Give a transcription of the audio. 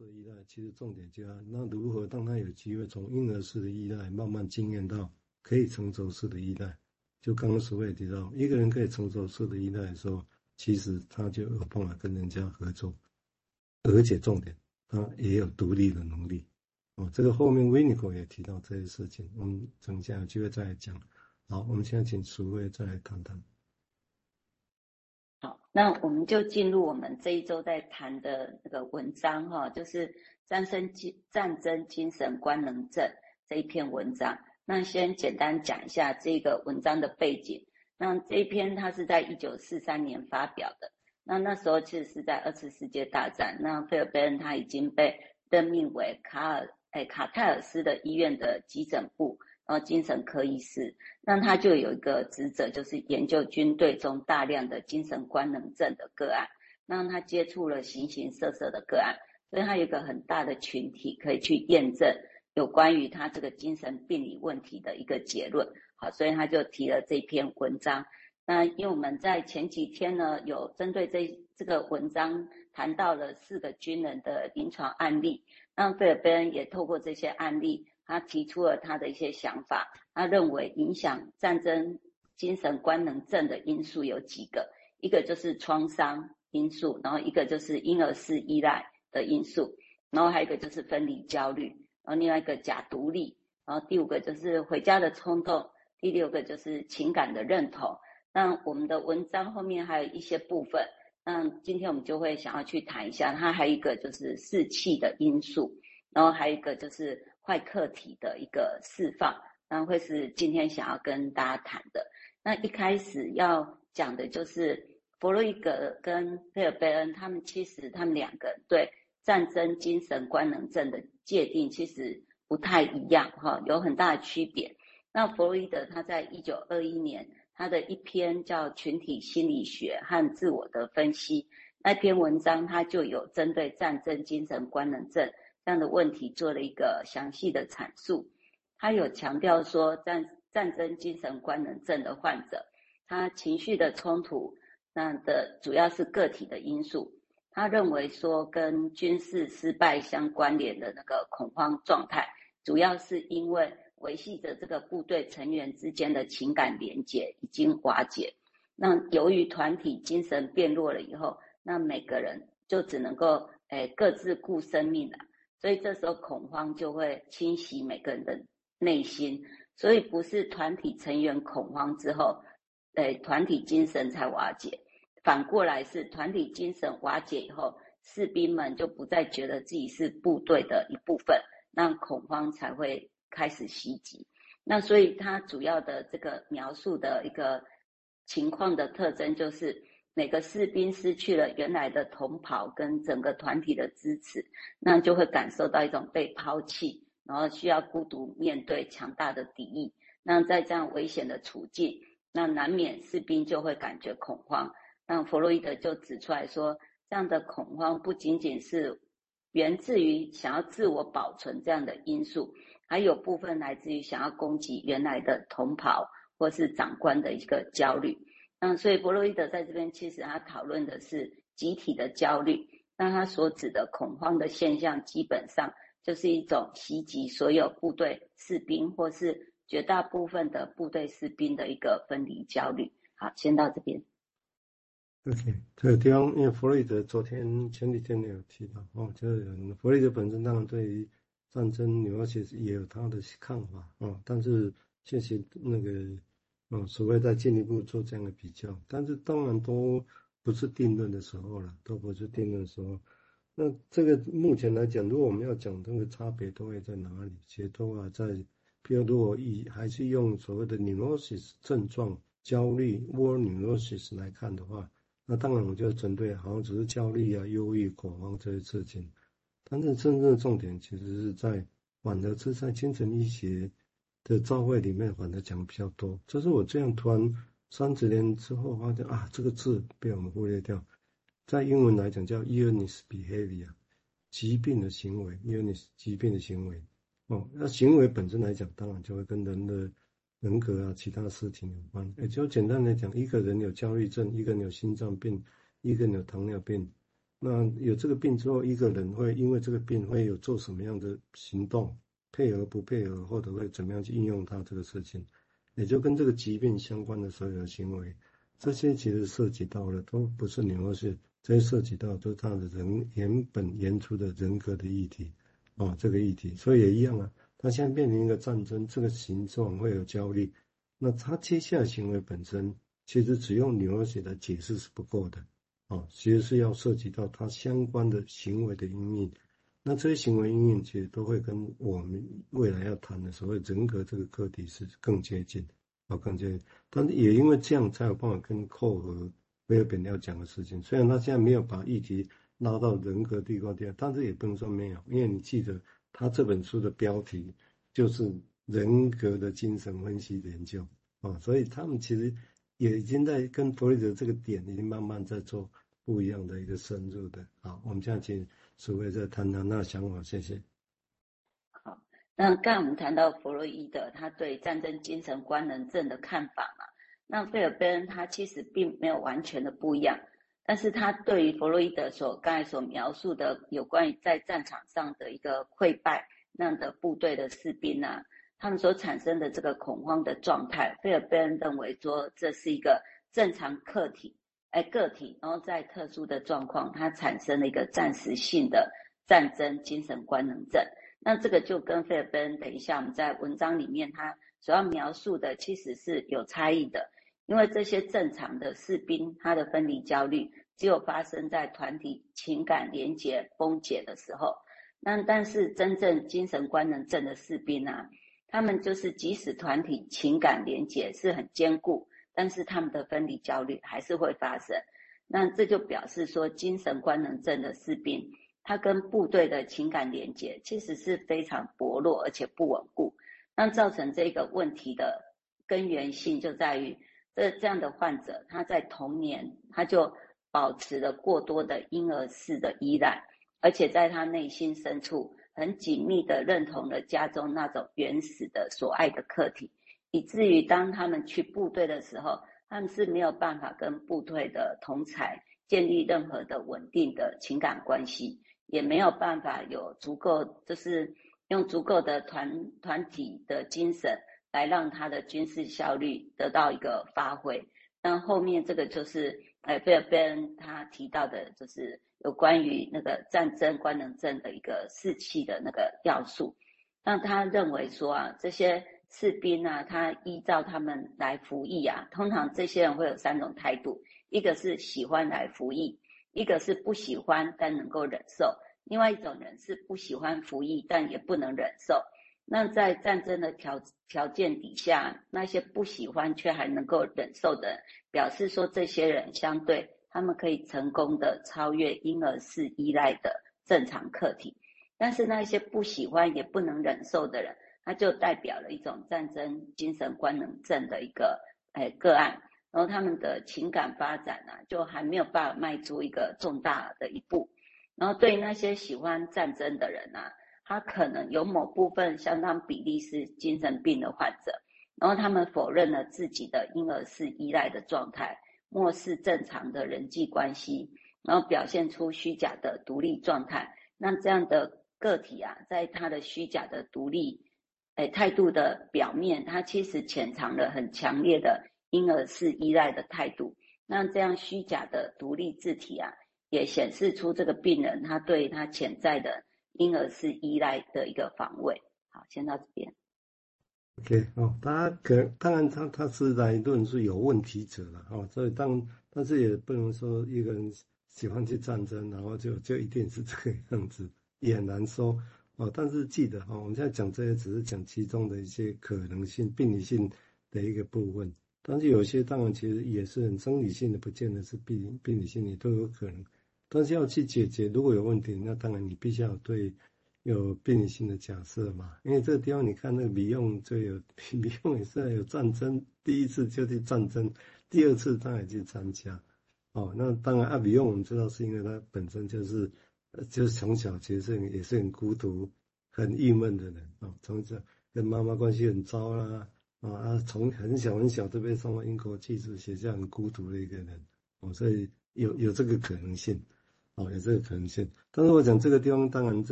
的依赖，其实重点就要那如何让他有机会从婴儿式的依赖慢慢经验到可以成熟式的依赖。就刚刚所谓提到，一个人可以成熟式的依赖的时候，其实他就有办法跟人家合作，而且重点他也有独立的能力。哦，这个后面 Winiko 也提到这些事情，我们等一下有机会再来讲。好，我们现在请淑惠再来谈谈。那我们就进入我们这一周在谈的那个文章哈，就是战争精战争精神官能症这一篇文章。那先简单讲一下这个文章的背景。那这一篇它是在一九四三年发表的。那那时候其实是在二次世界大战。那费尔贝恩他已经被任命为卡尔哎卡泰尔斯的医院的急诊部。然后精神科医师，那他就有一个职责，就是研究军队中大量的精神官能症的个案。那他接触了形形色色的个案，所以他有一个很大的群体可以去验证有关于他这个精神病理问题的一个结论。好，所以他就提了这篇文章。那因为我们在前几天呢，有针对这这个文章谈到了四个军人的临床案例，那费尔贝恩也透过这些案例。他提出了他的一些想法，他认为影响战争精神官能症的因素有几个，一个就是创伤因素，然后一个就是婴儿式依赖的因素，然后还有一个就是分离焦虑，然后另外一个假独立，然后第五个就是回家的冲动，第六个就是情感的认同。那我们的文章后面还有一些部分，那今天我们就会想要去谈一下，它还有一个就是士气的因素，然后还有一个就是。坏客体的一个释放，那会是今天想要跟大家谈的。那一开始要讲的就是弗洛伊德跟佩尔贝恩，他们其实他们两个对战争精神官能症的界定其实不太一样，哈，有很大的区别。那弗洛伊德他在一九二一年，他的一篇叫《群体心理学和自我的分析》那篇文章，他就有针对战争精神官能症。这样的问题做了一个详细的阐述，他有强调说战战争精神官能症的患者，他情绪的冲突，那的主要是个体的因素。他认为说跟军事失败相关联的那个恐慌状态，主要是因为维系着这个部队成员之间的情感连结已经瓦解。那由于团体精神变弱了以后，那每个人就只能够诶各自顾生命了。所以这时候恐慌就会侵袭每个人的内心，所以不是团体成员恐慌之后，诶，团体精神才瓦解，反过来是团体精神瓦解以后，士兵们就不再觉得自己是部队的一部分，那恐慌才会开始袭击。那所以他主要的这个描述的一个情况的特征就是。每个士兵失去了原来的同袍跟整个团体的支持，那就会感受到一种被抛弃，然后需要孤独面对强大的敌意。那在这样危险的处境，那难免士兵就会感觉恐慌。那弗洛伊德就指出来说，这样的恐慌不仅仅是源自于想要自我保存这样的因素，还有部分来自于想要攻击原来的同袍或是长官的一个焦虑。嗯，所以弗洛伊德在这边其实他讨论的是集体的焦虑，那他所指的恐慌的现象，基本上就是一种袭击所有部队士兵或是绝大部分的部队士兵的一个分离焦虑。好，先到这边。OK，这个地方，因为弗洛伊德昨天前几天也有提到哦，就是弗洛伊德本身当然对于战争，neurosis 也有他的看法哦，但是确实那个。嗯，所谓再进一步做这样的比较，但是当然都不是定论的时候了，都不是定论的时候。那这个目前来讲，如果我们要讲这个差别，都会在哪里？其实都啊在，比如如果以还是用所谓的 neurosis 症状、焦虑 war neurosis 来看的话，那当然我就针对好像只是焦虑啊、忧郁、恐慌这些事情。但是真正的重点其实是在，反而是在精神医学。的照会里面反而讲比较多，就是我这样突然三十年之后发现啊，这个字被我们忽略掉，在英文来讲叫 illness behavior，疾病的行为，illness 疾病的行为，哦，那行为本身来讲，当然就会跟人的人格啊，其他事情有关。也就简单来讲，一个人有焦虑症，一个人有心脏病，一个人有糖尿病，那有这个病之后，一个人会因为这个病会有做什么样的行动，配合不配合，或者会怎么样去应用它这个事情，也就跟这个疾病相关的所有的行为，这些其实涉及到了都不是牛，而是这些涉及到都是他的人原本原初的人格的议题，哦，这个议题，所以也一样啊，他现在面临一个战争，这个形状会有焦虑，那他接下来行为本身，其实只用牛血的解释是不够的。哦，其实是要涉及到他相关的行为的因应，那这些行为因应其实都会跟我们未来要谈的所谓人格这个课题是更接近，啊，更接近。但是也因为这样才有办法跟寇和菲尔本要讲的事情。虽然他现在没有把议题拉到人格地高点，但是也不能说没有，因为你记得他这本书的标题就是人格的精神分析研究啊，所以他们其实也已经在跟弗洛伊德这个点已经慢慢在做。不一样的一个深入的，好，我们现在请诸位再谈谈那想法，谢谢。好，那刚才我们谈到弗洛伊德他对战争精神官能症的看法嘛，那费尔贝恩他其实并没有完全的不一样，但是他对于弗洛伊德所刚才所描述的有关于在战场上的一个溃败那样的部队的士兵啊，他们所产生的这个恐慌的状态，费尔贝恩认为说这是一个正常客体。哎，个体，然后在特殊的状况，它产生了一个暂时性的战争精神官能症。那这个就跟费尔贝恩等一下我们在文章里面他所要描述的其实是有差异的。因为这些正常的士兵，他的分离焦虑只有发生在团体情感连结崩解的时候。那但是真正精神官能症的士兵啊，他们就是即使团体情感连结是很坚固。但是他们的分离焦虑还是会发生，那这就表示说，精神官能症的士兵，他跟部队的情感连接其实是非常薄弱而且不稳固。那造成这个问题的根源性就在于，这这样的患者他在童年他就保持了过多的婴儿式的依赖，而且在他内心深处很紧密的认同了家中那种原始的所爱的客体。以至于当他们去部队的时候，他们是没有办法跟部队的同才建立任何的稳定的情感关系，也没有办法有足够，就是用足够的团团体的精神来让他的军事效率得到一个发挥。那后面这个就是，哎，菲尔贝恩他提到的，就是有关于那个战争官能症的一个士气的那个要素。那他认为说啊，这些。士兵啊，他依照他们来服役啊。通常这些人会有三种态度：一个是喜欢来服役，一个是不喜欢但能够忍受，另外一种人是不喜欢服役但也不能忍受。那在战争的条条件底下，那些不喜欢却还能够忍受的，表示说这些人相对他们可以成功的超越婴儿式依赖的正常客体。但是那些不喜欢也不能忍受的人，它就代表了一种战争精神官能症的一个诶个案，然后他们的情感发展呢、啊，就还没有办法迈出一个重大的一步。然后对于那些喜欢战争的人、啊，他可能有某部分相当比例是精神病的患者，然后他们否认了自己的婴儿式依赖的状态，漠视正常的人际关系，然后表现出虚假的独立状态。那这样的个体啊，在他的虚假的独立。哎，态度的表面，它其实潜藏了很强烈的婴儿式依赖的态度。那这样虚假的独立自体啊，也显示出这个病人他对他潜在的婴儿式依赖的一个防卫。好，先到这边。OK，哦，大家可当然他他是来论述有问题者了，哦，所以当但是也不能说一个人喜欢去战争，然后就就一定是这个样子，也很难说。哦，但是记得哈，我们现在讲这些只是讲其中的一些可能性、病理性的一个部分。但是有些当然其实也是很生理性的，不见得是病病理性也都有可能。但是要去解决，如果有问题，那当然你必须要对有病理性的假设嘛。因为这个地方你看那个米用就有 米用也是有战争，第一次就去战争，第二次他也去参加。哦，那当然阿，米用我们知道是因为他本身就是。就是从小其实也是很孤独、很郁闷的人啊，从小跟妈妈关系很糟啦，啊，从很小很小就被送到英国寄宿学校，很孤独的一个人，哦，所以有有这个可能性，哦，有这个可能性。但是我讲这个地方，当然这